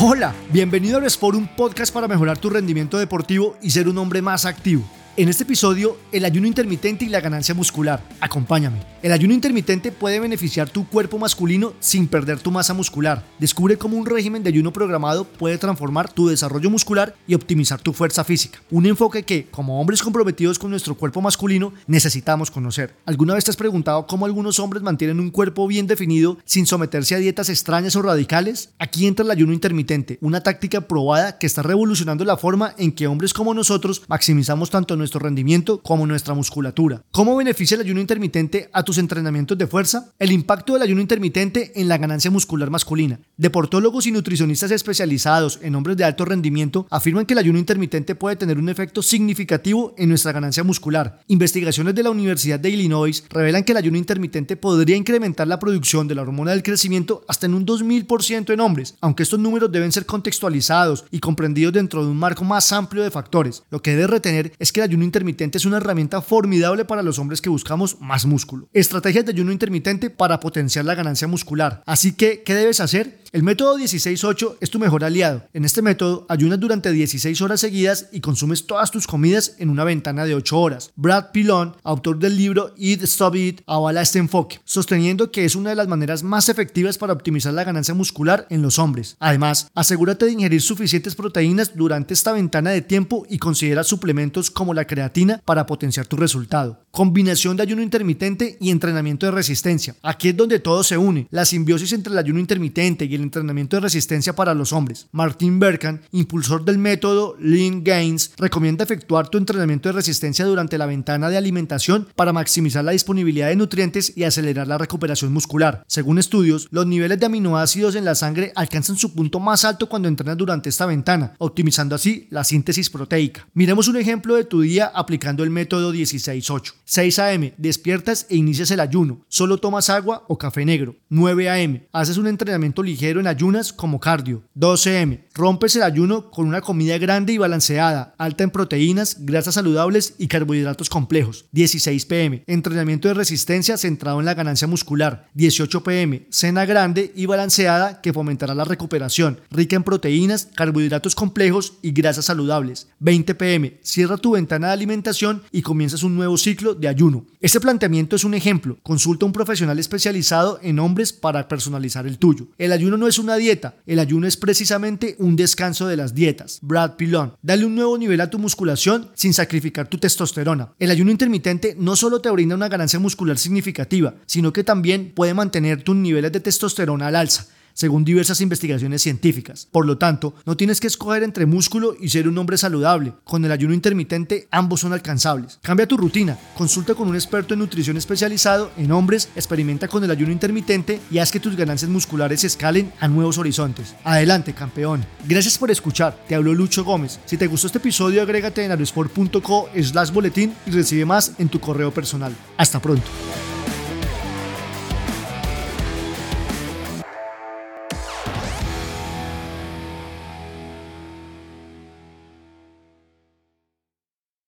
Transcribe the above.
Hola, bienvenido a Resport, un podcast para mejorar tu rendimiento deportivo y ser un hombre más activo. En este episodio, el ayuno intermitente y la ganancia muscular. Acompáñame. El ayuno intermitente puede beneficiar tu cuerpo masculino sin perder tu masa muscular. Descubre cómo un régimen de ayuno programado puede transformar tu desarrollo muscular y optimizar tu fuerza física. Un enfoque que, como hombres comprometidos con nuestro cuerpo masculino, necesitamos conocer. ¿Alguna vez te has preguntado cómo algunos hombres mantienen un cuerpo bien definido sin someterse a dietas extrañas o radicales? Aquí entra el ayuno intermitente, una táctica probada que está revolucionando la forma en que hombres como nosotros maximizamos tanto nuestro nuestro rendimiento como nuestra musculatura. ¿Cómo beneficia el ayuno intermitente a tus entrenamientos de fuerza? El impacto del ayuno intermitente en la ganancia muscular masculina. Deportólogos y nutricionistas especializados en hombres de alto rendimiento afirman que el ayuno intermitente puede tener un efecto significativo en nuestra ganancia muscular. Investigaciones de la Universidad de Illinois revelan que el ayuno intermitente podría incrementar la producción de la hormona del crecimiento hasta en un 2000% en hombres, aunque estos números deben ser contextualizados y comprendidos dentro de un marco más amplio de factores. Lo que debe retener es que el ayuno intermitente es una herramienta formidable para los hombres que buscamos más músculo. Estrategias de ayuno intermitente para potenciar la ganancia muscular. Así que, ¿qué debes hacer? El método 16-8 es tu mejor aliado. En este método, ayunas durante 16 horas seguidas y consumes todas tus comidas en una ventana de 8 horas. Brad Pilon, autor del libro Eat, Stop Eat, avala este enfoque, sosteniendo que es una de las maneras más efectivas para optimizar la ganancia muscular en los hombres. Además, asegúrate de ingerir suficientes proteínas durante esta ventana de tiempo y considera suplementos como la creatina para potenciar tu resultado. Combinación de ayuno intermitente y entrenamiento de resistencia. Aquí es donde todo se une, la simbiosis entre el ayuno intermitente y el entrenamiento de resistencia para los hombres. Martin Berkan, impulsor del método Lean Gains, recomienda efectuar tu entrenamiento de resistencia durante la ventana de alimentación para maximizar la disponibilidad de nutrientes y acelerar la recuperación muscular. Según estudios, los niveles de aminoácidos en la sangre alcanzan su punto más alto cuando entrenas durante esta ventana, optimizando así la síntesis proteica. Miremos un ejemplo de tu día aplicando el método 16-8. 6 a.m. Despiertas e inicias el ayuno. Solo tomas agua o café negro. 9 a.m. Haces un entrenamiento ligero en ayunas como cardio. 12 a.m. Rompes el ayuno con una comida grande y balanceada, alta en proteínas, grasas saludables y carbohidratos complejos. 16 pm. Entrenamiento de resistencia centrado en la ganancia muscular. 18 pm. Cena grande y balanceada que fomentará la recuperación, rica en proteínas, carbohidratos complejos y grasas saludables. 20 pm. Cierra tu ventana de alimentación y comienzas un nuevo ciclo de ayuno. Este planteamiento es un ejemplo. Consulta a un profesional especializado en hombres para personalizar el tuyo. El ayuno no es una dieta, el ayuno es precisamente un descanso de las dietas. Brad Pilon. Dale un nuevo nivel a tu musculación sin sacrificar tu testosterona. El ayuno intermitente no solo te brinda una ganancia muscular significativa, sino que también puede mantener tus niveles de testosterona al alza según diversas investigaciones científicas. Por lo tanto, no tienes que escoger entre músculo y ser un hombre saludable. Con el ayuno intermitente ambos son alcanzables. Cambia tu rutina, consulta con un experto en nutrición especializado en hombres, experimenta con el ayuno intermitente y haz que tus ganancias musculares escalen a nuevos horizontes. Adelante, campeón. Gracias por escuchar. Te habló Lucho Gómez. Si te gustó este episodio, agrégate en aerosport.co slash boletín y recibe más en tu correo personal. Hasta pronto.